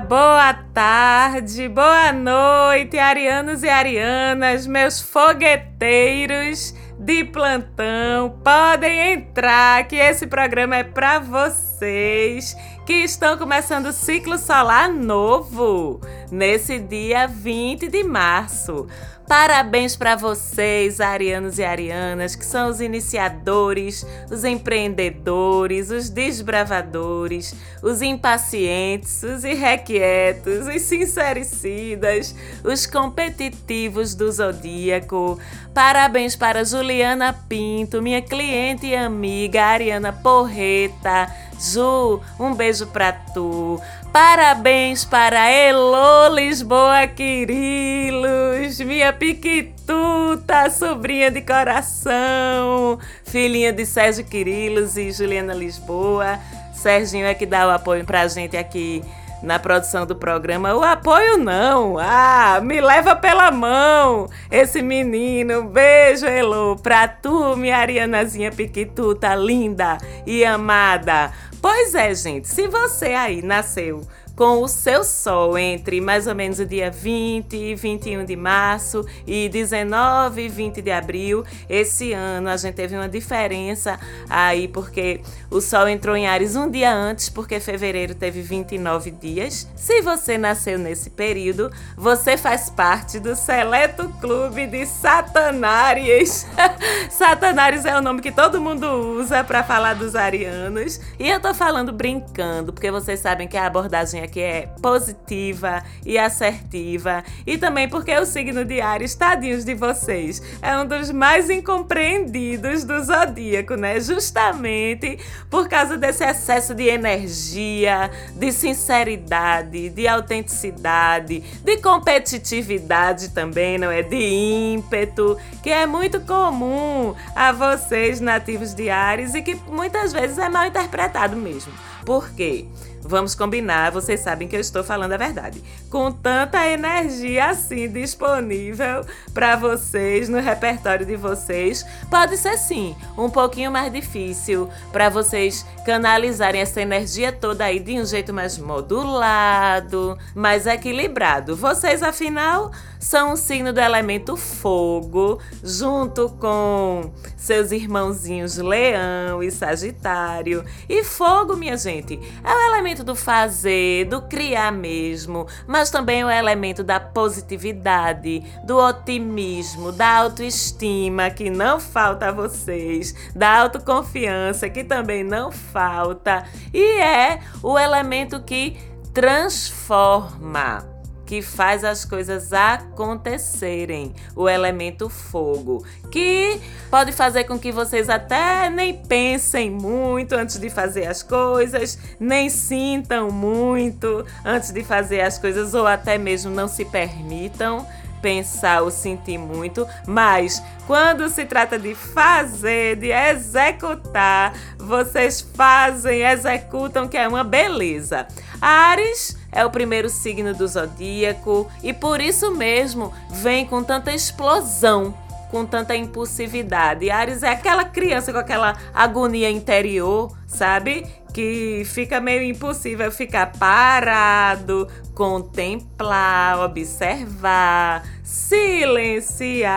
boa tarde, boa noite, arianos e arianas, meus fogueteiros de plantão. Podem entrar, que esse programa é para vocês que estão começando o ciclo solar novo nesse dia 20 de março. Parabéns para vocês, arianos e arianas, que são os iniciadores, os empreendedores, os desbravadores, os impacientes, os irrequietos, os sincericidas, os competitivos do zodíaco. Parabéns para Juliana Pinto, minha cliente e amiga Ariana Porreta. Ju, um beijo pra tu. Parabéns para Elo Lisboa Quirilos, minha piquituta, sobrinha de coração, filhinha de Sérgio Quirilos e Juliana Lisboa. Serginho é que dá o apoio pra gente aqui na produção do programa. O apoio não. Ah, me leva pela mão. Esse menino. Beijo, Elo, pra tu, minha Arianazinha Piquituta linda e amada. Pois é, gente, se você aí nasceu com o seu sol entre mais ou menos o dia 20 e 21 de março e 19 e 20 de abril. Esse ano a gente teve uma diferença aí porque o sol entrou em Ares um dia antes, porque fevereiro teve 29 dias. Se você nasceu nesse período, você faz parte do seleto clube de Satanárias. Satanários é o nome que todo mundo usa para falar dos arianos. E eu tô falando brincando, porque vocês sabem que a abordagem que é positiva e assertiva. E também porque o signo de Ares, tadinhos de vocês, é um dos mais incompreendidos do zodíaco, né? Justamente por causa desse excesso de energia, de sinceridade, de autenticidade, de competitividade também, não é? De ímpeto, que é muito comum a vocês nativos de Ares e que muitas vezes é mal interpretado mesmo. Por quê? Vamos combinar, vocês sabem que eu estou falando a verdade. Com tanta energia assim disponível para vocês no repertório de vocês, pode ser sim um pouquinho mais difícil para vocês canalizarem essa energia toda aí de um jeito mais modulado, mais equilibrado. Vocês, afinal, são um signo do elemento fogo, junto com seus irmãozinhos Leão e Sagitário. E fogo, minha gente, é o elemento do fazer, do criar mesmo, mas também é o elemento da positividade, do otimismo, da autoestima que não falta a vocês, da autoconfiança que também não falta, e é o elemento que transforma que faz as coisas acontecerem, o elemento fogo, que pode fazer com que vocês até nem pensem muito antes de fazer as coisas, nem sintam muito antes de fazer as coisas, ou até mesmo não se permitam pensar ou sentir muito, mas quando se trata de fazer, de executar, vocês fazem, executam, que é uma beleza. Ares é o primeiro signo do zodíaco e por isso mesmo vem com tanta explosão com tanta impulsividade. Ares é aquela criança com aquela agonia interior, sabe? Que fica meio impossível ficar parado, contemplar, observar, silenciar.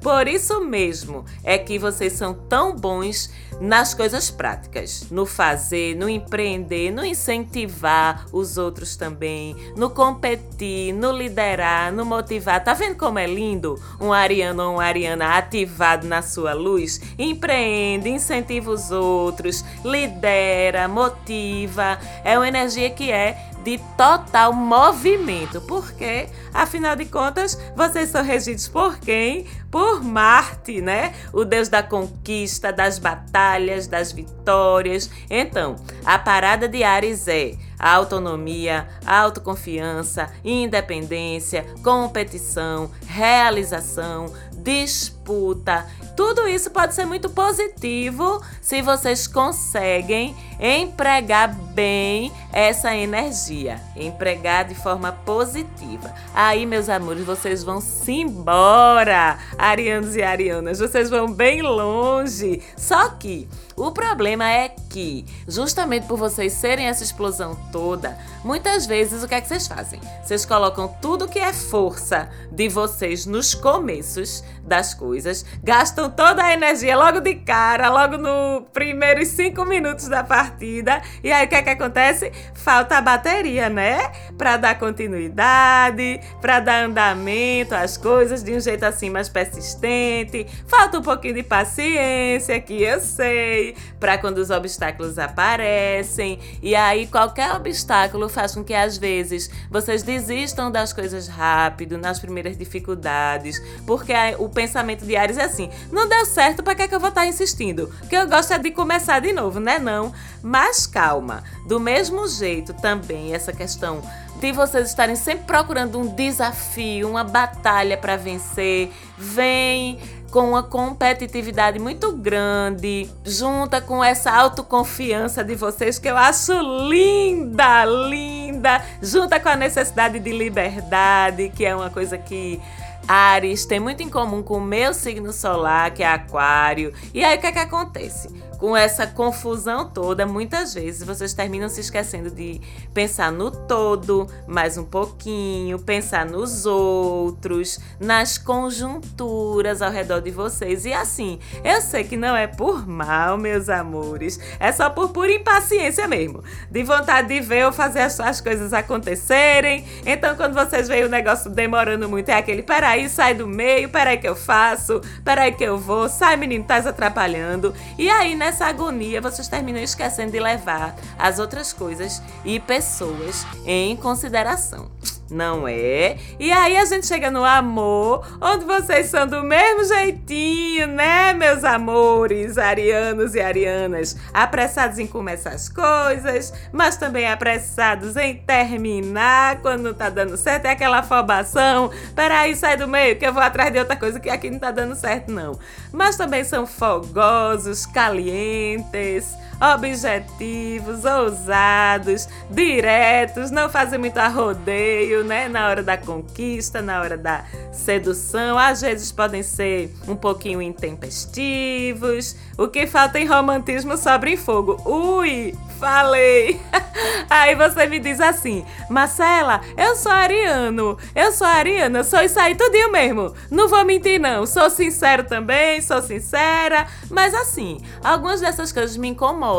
Por isso mesmo é que vocês são tão bons nas coisas práticas, no fazer, no empreender, no incentivar os outros também, no competir, no liderar, no motivar. Tá vendo como é lindo um ariano ou uma ariana ativado na sua luz? Empreende, incentiva os outros, lidera, motiva. É uma energia que é de total movimento, porque, afinal de contas, vocês são regidos por quem? Por Marte, né? O deus da conquista, das batalhas, das vitórias. Então, a parada de Ares é a autonomia, a autoconfiança, independência, competição, realização, disposição disputa. Tudo isso pode ser muito positivo se vocês conseguem empregar bem essa energia, empregar de forma positiva. Aí, meus amores, vocês vão se embora, arianos e arianas, vocês vão bem longe. Só que o problema é que, justamente por vocês serem essa explosão toda, muitas vezes o que é que vocês fazem? Vocês colocam tudo que é força de vocês nos começos das coisas, gastam toda a energia logo de cara, logo no primeiros cinco minutos da partida, e aí o que é que acontece? Falta a bateria, né? Para dar continuidade, para dar andamento às coisas de um jeito assim mais persistente. Falta um pouquinho de paciência, que eu sei para quando os obstáculos aparecem. E aí qualquer obstáculo faz com que às vezes vocês desistam das coisas rápido, nas primeiras dificuldades, porque o pensamento de Ares é assim: não deu certo, para que, é que eu vou estar tá insistindo? Porque eu gosto é de começar de novo, né? Não. Mas calma, do mesmo jeito também essa questão de vocês estarem sempre procurando um desafio, uma batalha para vencer, vem com uma competitividade muito grande, junta com essa autoconfiança de vocês que eu acho linda, linda, junta com a necessidade de liberdade, que é uma coisa que Ares tem muito em comum com o meu signo solar, que é Aquário. E aí o que é que acontece? Com essa confusão toda, muitas vezes vocês terminam se esquecendo de pensar no todo, mais um pouquinho, pensar nos outros, nas conjunturas ao redor de vocês. E assim, eu sei que não é por mal, meus amores, é só por pura impaciência mesmo, de vontade de ver ou fazer as, as coisas acontecerem. Então, quando vocês veem o negócio demorando muito, é aquele: peraí, sai do meio, peraí que eu faço, peraí que eu vou, sai menino, tá atrapalhando. E aí, né? Nessa agonia vocês terminam esquecendo de levar as outras coisas e pessoas em consideração não é? E aí a gente chega no amor, onde vocês são do mesmo jeitinho, né, meus amores, arianos e arianas? Apressados em começar as coisas, mas também apressados em terminar quando não tá dando certo. É aquela afobação. Peraí, sai do meio que eu vou atrás de outra coisa que aqui não tá dando certo, não. Mas também são fogosos, calientes objetivos, ousados, diretos, não fazem muito arrodeio, né? Na hora da conquista, na hora da sedução. Às vezes podem ser um pouquinho intempestivos. O que falta em romantismo sobra em fogo. Ui, falei. Aí você me diz assim, Marcela, eu sou ariano, eu sou ariana, sou isso aí tudinho mesmo. Não vou mentir não, sou sincero também, sou sincera, mas assim, algumas dessas coisas me incomodam.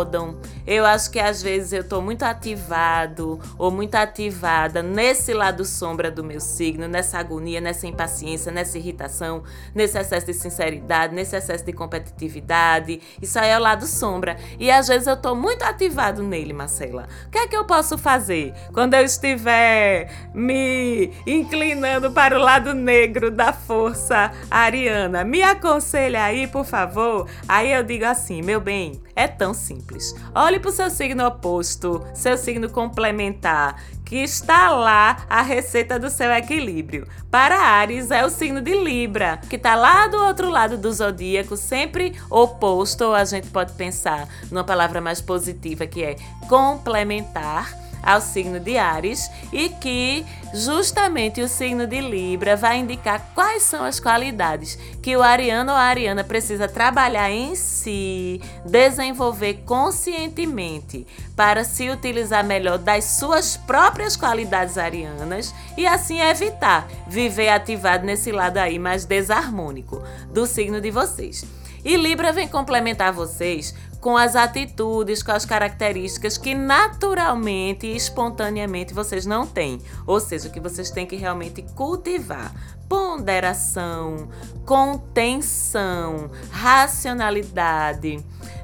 Eu acho que às vezes eu tô muito ativado ou muito ativada nesse lado sombra do meu signo, nessa agonia, nessa impaciência, nessa irritação, nesse excesso de sinceridade, nesse excesso de competitividade. Isso aí é o lado sombra. E às vezes eu tô muito ativado nele, Marcela. O que é que eu posso fazer quando eu estiver me inclinando para o lado negro da força ariana? Me aconselha aí, por favor. Aí eu digo assim, meu bem, é tão simples. Olhe para o seu signo oposto, seu signo complementar, que está lá a receita do seu equilíbrio. Para Ares é o signo de Libra, que está lá do outro lado do zodíaco, sempre oposto, ou a gente pode pensar numa palavra mais positiva que é complementar ao signo de Ares e que justamente o signo de Libra vai indicar quais são as qualidades que o ariano ou a ariana precisa trabalhar em si, desenvolver conscientemente para se utilizar melhor das suas próprias qualidades arianas e assim evitar viver ativado nesse lado aí mais desarmônico do signo de vocês. E Libra vem complementar vocês com as atitudes, com as características que naturalmente e espontaneamente vocês não têm. Ou seja, que vocês têm que realmente cultivar ponderação, contenção, racionalidade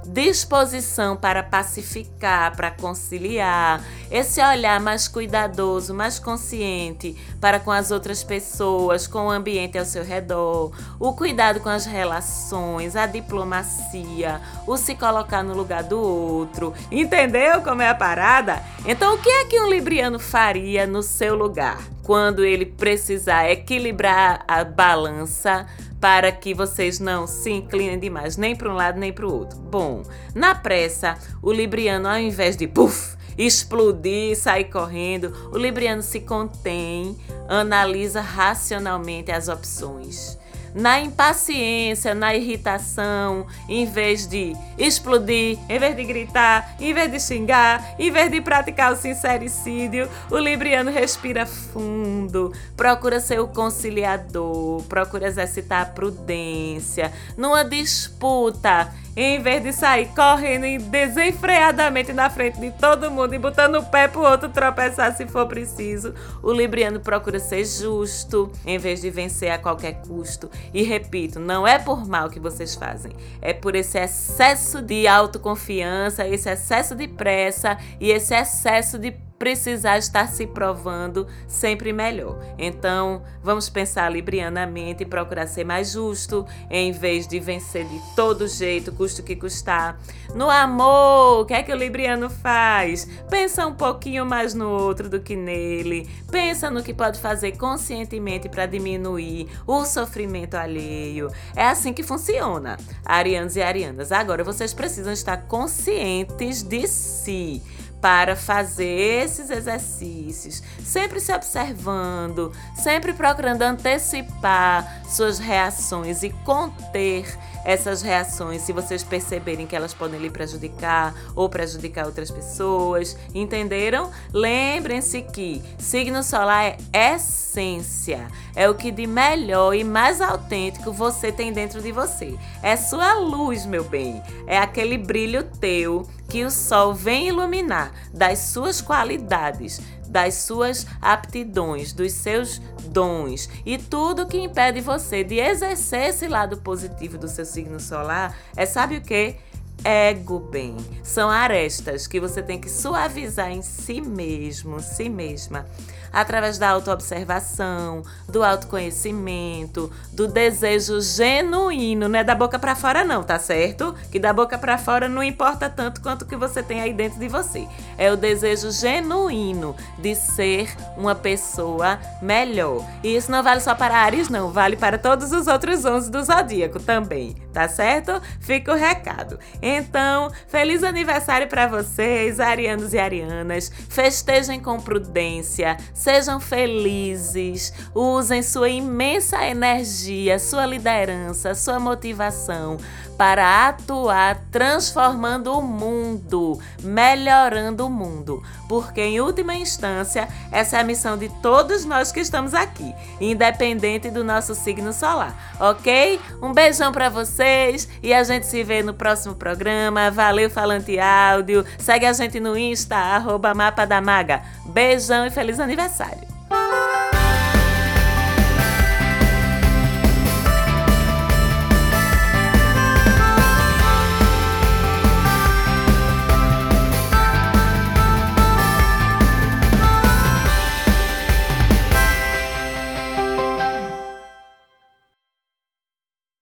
disposição para pacificar, para conciliar, esse olhar mais cuidadoso, mais consciente para com as outras pessoas, com o ambiente ao seu redor, o cuidado com as relações, a diplomacia, o se colocar no lugar do outro. Entendeu como é a parada? Então, o que é que um libriano faria no seu lugar? Quando ele precisar equilibrar a balança para que vocês não se inclinem demais nem para um lado nem para o outro. Bom, na pressa, o libriano ao invés de puff, explodir, sair correndo, o libriano se contém, analisa racionalmente as opções na impaciência, na irritação, em vez de explodir, em vez de gritar, em vez de xingar, em vez de praticar o sincericídio, o libriano respira fundo, procura ser o conciliador, procura exercitar a prudência. Numa disputa, em vez de sair correndo desenfreadamente na frente de todo mundo e botando o pé pro outro tropeçar se for preciso, o libriano procura ser justo em vez de vencer a qualquer custo. E repito, não é por mal que vocês fazem, é por esse excesso de autoconfiança, esse excesso de pressa e esse excesso de precisar estar se provando sempre melhor. Então, vamos pensar librianamente e procurar ser mais justo, em vez de vencer de todo jeito, custo que custar. No amor, o que é que o libriano faz? Pensa um pouquinho mais no outro do que nele. Pensa no que pode fazer conscientemente para diminuir o sofrimento alheio. É assim que funciona, arianos e arianas. Agora, vocês precisam estar conscientes de si para fazer esses exercícios, sempre se observando, sempre procurando antecipar suas reações e conter essas reações, se vocês perceberem que elas podem lhe prejudicar ou prejudicar outras pessoas, entenderam? Lembrem-se que signo solar é essência, é o que de melhor e mais autêntico você tem dentro de você. É sua luz, meu bem, é aquele brilho teu que o sol vem iluminar das suas qualidades, das suas aptidões, dos seus dons e tudo que impede você de exercer esse lado positivo do seu signo solar é sabe o que? Ego bem. São arestas que você tem que suavizar em si mesmo, si mesma através da autoobservação, do autoconhecimento, do desejo genuíno, não é da boca para fora não, tá certo? Que da boca para fora não importa tanto quanto o que você tem aí dentro de você. É o desejo genuíno de ser uma pessoa melhor. E isso não vale só para Ares não, vale para todos os outros 11 do zodíaco também, tá certo? Fica o recado. Então, feliz aniversário para vocês, arianos e arianas. Festejem com prudência, Sejam felizes, usem sua imensa energia, sua liderança, sua motivação para atuar transformando o mundo, melhorando o mundo. Porque, em última instância, essa é a missão de todos nós que estamos aqui, independente do nosso signo solar, ok? Um beijão para vocês e a gente se vê no próximo programa. Valeu, Falante Áudio. Segue a gente no Insta, arroba Mapa da Maga. Beijão e feliz necessário